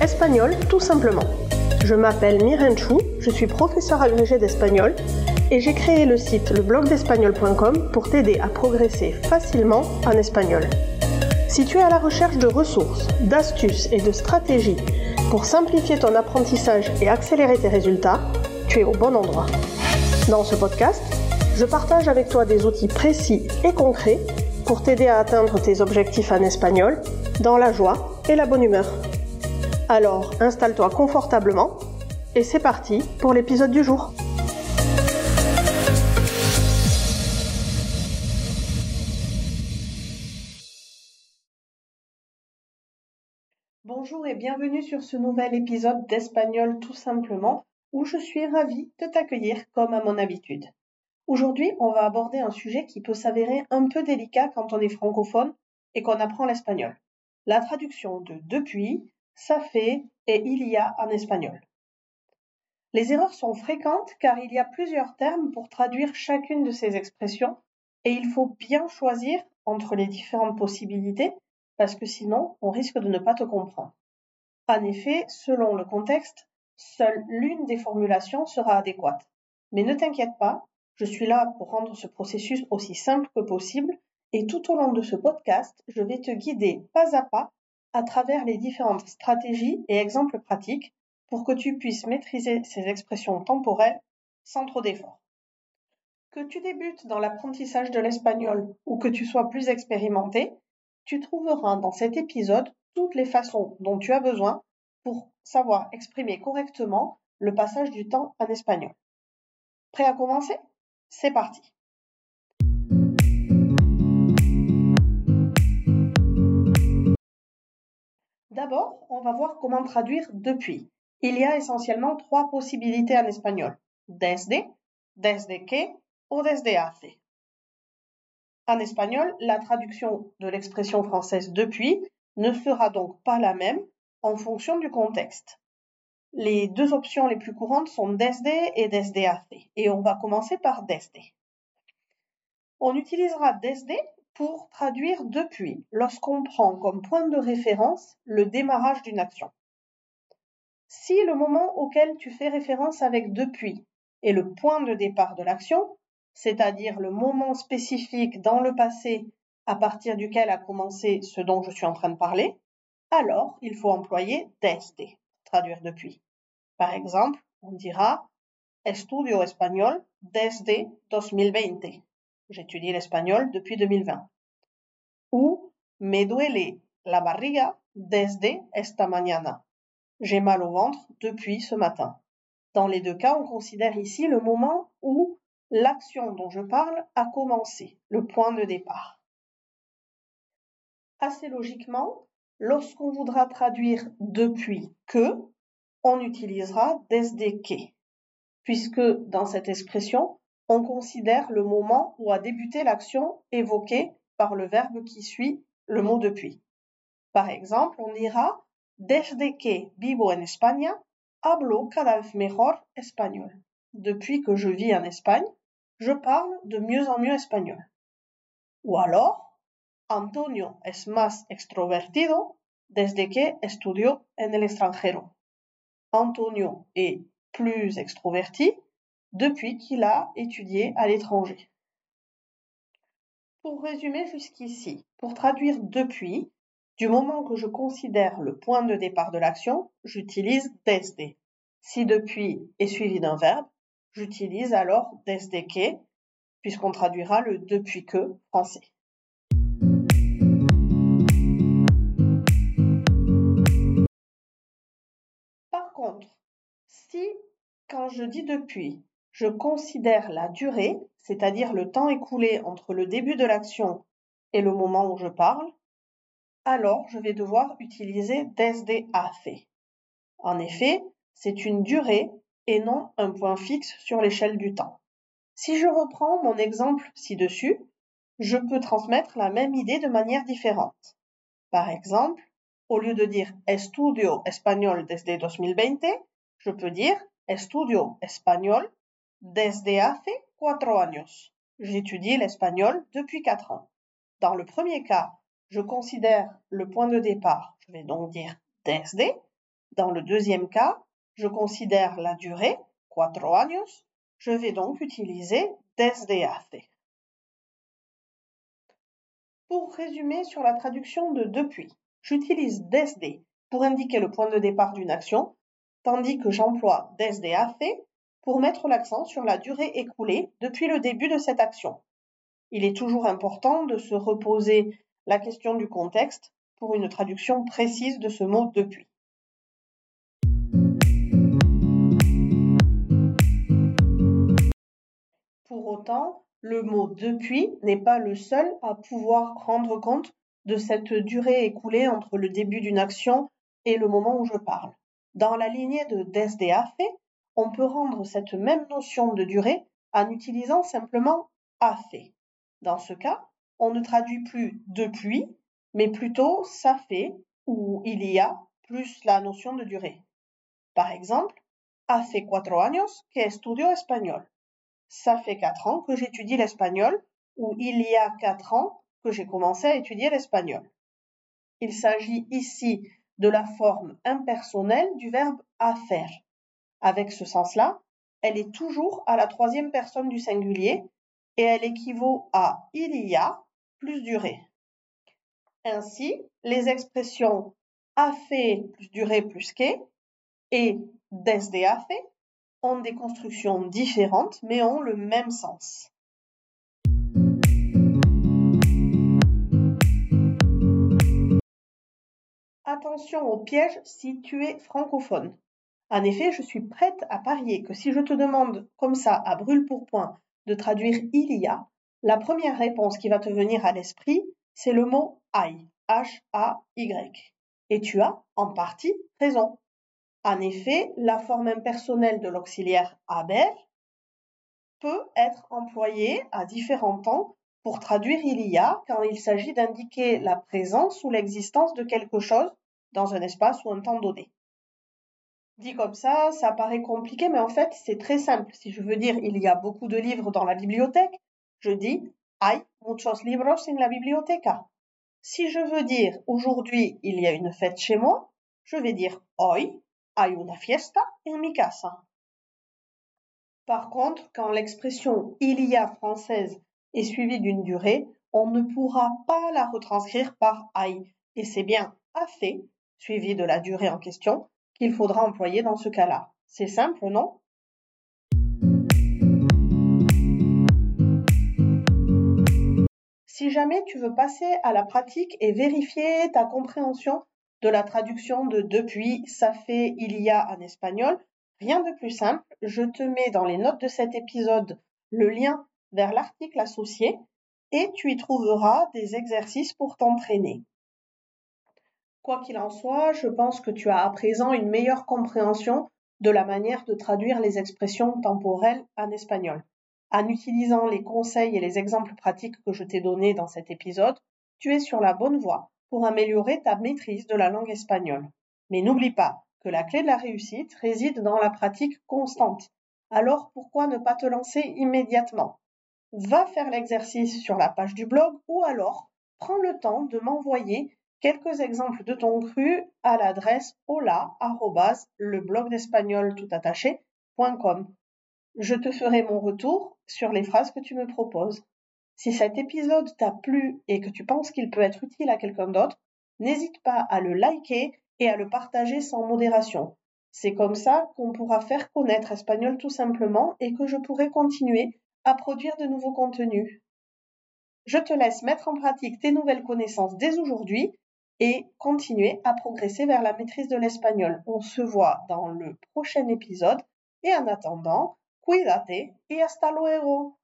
Espagnol tout simplement. Je m'appelle Miren Chou, je suis professeur agrégé d'espagnol et j'ai créé le site leblogdespagnol.com pour t'aider à progresser facilement en espagnol. Si tu es à la recherche de ressources, d'astuces et de stratégies pour simplifier ton apprentissage et accélérer tes résultats, tu es au bon endroit. Dans ce podcast, je partage avec toi des outils précis et concrets pour t'aider à atteindre tes objectifs en espagnol dans la joie et la bonne humeur. Alors, installe-toi confortablement et c'est parti pour l'épisode du jour. Bonjour et bienvenue sur ce nouvel épisode d'Espagnol tout simplement où je suis ravie de t'accueillir comme à mon habitude. Aujourd'hui, on va aborder un sujet qui peut s'avérer un peu délicat quand on est francophone et qu'on apprend l'espagnol. La traduction de depuis, ça fait et il y a en espagnol. Les erreurs sont fréquentes car il y a plusieurs termes pour traduire chacune de ces expressions et il faut bien choisir entre les différentes possibilités parce que sinon on risque de ne pas te comprendre. En effet, selon le contexte, seule l'une des formulations sera adéquate. Mais ne t'inquiète pas, je suis là pour rendre ce processus aussi simple que possible et tout au long de ce podcast, je vais te guider pas à pas à travers les différentes stratégies et exemples pratiques pour que tu puisses maîtriser ces expressions temporelles sans trop d'efforts. Que tu débutes dans l'apprentissage de l'espagnol ou que tu sois plus expérimenté, tu trouveras dans cet épisode toutes les façons dont tu as besoin pour savoir exprimer correctement le passage du temps en espagnol. Prêt à commencer? C'est parti. D'abord, on va voir comment traduire depuis. Il y a essentiellement trois possibilités en espagnol. Desde, desde que ou desde hace. En espagnol, la traduction de l'expression française depuis ne sera donc pas la même en fonction du contexte. Les deux options les plus courantes sont desde et desde et on va commencer par desde. On utilisera desde pour traduire depuis lorsqu'on prend comme point de référence le démarrage d'une action. Si le moment auquel tu fais référence avec depuis est le point de départ de l'action, c'est-à-dire le moment spécifique dans le passé à partir duquel a commencé ce dont je suis en train de parler, alors il faut employer desde, traduire depuis. Par exemple, on dira Estudio espagnol desde 2020. J'étudie l'espagnol depuis 2020. Ou Me duele la barriga desde esta mañana. J'ai mal au ventre depuis ce matin. Dans les deux cas, on considère ici le moment où l'action dont je parle a commencé, le point de départ. Assez logiquement, lorsqu'on voudra traduire depuis que, on utilisera desde que, puisque dans cette expression, on considère le moment où a débuté l'action évoquée par le verbe qui suit le mot depuis. Par exemple, on dira Desde que vivo en España, hablo cada vez mejor español. Depuis que je vis en Espagne, je parle de mieux en mieux espagnol. Ou alors, Antonio es más extrovertido desde que estudió en el extranjero. Antonio est plus extroverti depuis qu'il a étudié à l'étranger. Pour résumer jusqu'ici, pour traduire depuis, du moment que je considère le point de départ de l'action, j'utilise desde. Si depuis est suivi d'un verbe, j'utilise alors desde que, puisqu'on traduira le depuis que français. Si, quand je dis depuis, je considère la durée, c'est-à-dire le temps écoulé entre le début de l'action et le moment où je parle, alors je vais devoir utiliser desde hace. En effet, c'est une durée et non un point fixe sur l'échelle du temps. Si je reprends mon exemple ci-dessus, je peux transmettre la même idée de manière différente. Par exemple, au lieu de dire estudio español desde 2020, je peux dire estudio español desde hace cuatro años. J'étudie l'espagnol depuis quatre ans. Dans le premier cas, je considère le point de départ, je vais donc dire desde. Dans le deuxième cas, je considère la durée, cuatro años, je vais donc utiliser desde hace. Pour résumer sur la traduction de depuis, j'utilise desde pour indiquer le point de départ d'une action, tandis que j'emploie desde hace pour mettre l'accent sur la durée écoulée depuis le début de cette action. Il est toujours important de se reposer la question du contexte pour une traduction précise de ce mot depuis. Pour autant, le mot depuis n'est pas le seul à pouvoir rendre compte de cette durée écoulée entre le début d'une action et le moment où je parle. Dans la lignée de desde hace, on peut rendre cette même notion de durée en utilisant simplement hace. Dans ce cas, on ne traduit plus depuis, mais plutôt ça fait ou il y a plus la notion de durée. Par exemple, hace cuatro años que estudio español. Ça fait quatre ans que j'étudie l'espagnol ou il y a quatre ans que j'ai commencé à étudier l'espagnol. Il s'agit ici de la forme impersonnelle du verbe hacer. Avec ce sens-là, elle est toujours à la troisième personne du singulier et elle équivaut à il y a plus durée. Ainsi, les expressions a fait plus durée plus que et desde hace ont des constructions différentes mais ont le même sens. Attention au piège si tu es francophone. En effet, je suis prête à parier que si je te demande comme ça à brûle pour point de traduire il y a, la première réponse qui va te venir à l'esprit, c'est le mot I, H-A-Y. Et tu as en partie raison. En effet, la forme impersonnelle de l'auxiliaire haber peut être employée à différents temps pour traduire il y a quand il s'agit d'indiquer la présence ou l'existence de quelque chose dans un espace ou un temps donné. Dit comme ça, ça paraît compliqué, mais en fait, c'est très simple. Si je veux dire il y a beaucoup de livres dans la bibliothèque, je dis hay muchos libros en la biblioteca. Si je veux dire aujourd'hui il y a une fête chez moi, je vais dire hoy hay una fiesta en mi casa. Par contre, quand l'expression il y a française est suivie d'une durée, on ne pourra pas la retranscrire par hay. Et c'est bien a fait, suivi de la durée en question, qu'il faudra employer dans ce cas-là. C'est simple, non? Si jamais tu veux passer à la pratique et vérifier ta compréhension de la traduction de depuis, ça fait, il y a en espagnol, rien de plus simple, je te mets dans les notes de cet épisode le lien vers l'article associé et tu y trouveras des exercices pour t'entraîner. Quoi qu'il en soit, je pense que tu as à présent une meilleure compréhension de la manière de traduire les expressions temporelles en espagnol. En utilisant les conseils et les exemples pratiques que je t'ai donnés dans cet épisode, tu es sur la bonne voie pour améliorer ta maîtrise de la langue espagnole. Mais n'oublie pas que la clé de la réussite réside dans la pratique constante. Alors pourquoi ne pas te lancer immédiatement? Va faire l'exercice sur la page du blog ou alors prends le temps de m'envoyer quelques exemples de ton cru à l'adresse hola le blog d'espagnol tout attaché.com. Je te ferai mon retour sur les phrases que tu me proposes. Si cet épisode t'a plu et que tu penses qu'il peut être utile à quelqu'un d'autre, n'hésite pas à le liker et à le partager sans modération. C'est comme ça qu'on pourra faire connaître Espagnol tout simplement et que je pourrai continuer à produire de nouveaux contenus. Je te laisse mettre en pratique tes nouvelles connaissances dès aujourd'hui et continuer à progresser vers la maîtrise de l'espagnol. On se voit dans le prochain épisode et en attendant, cuídate y hasta luego.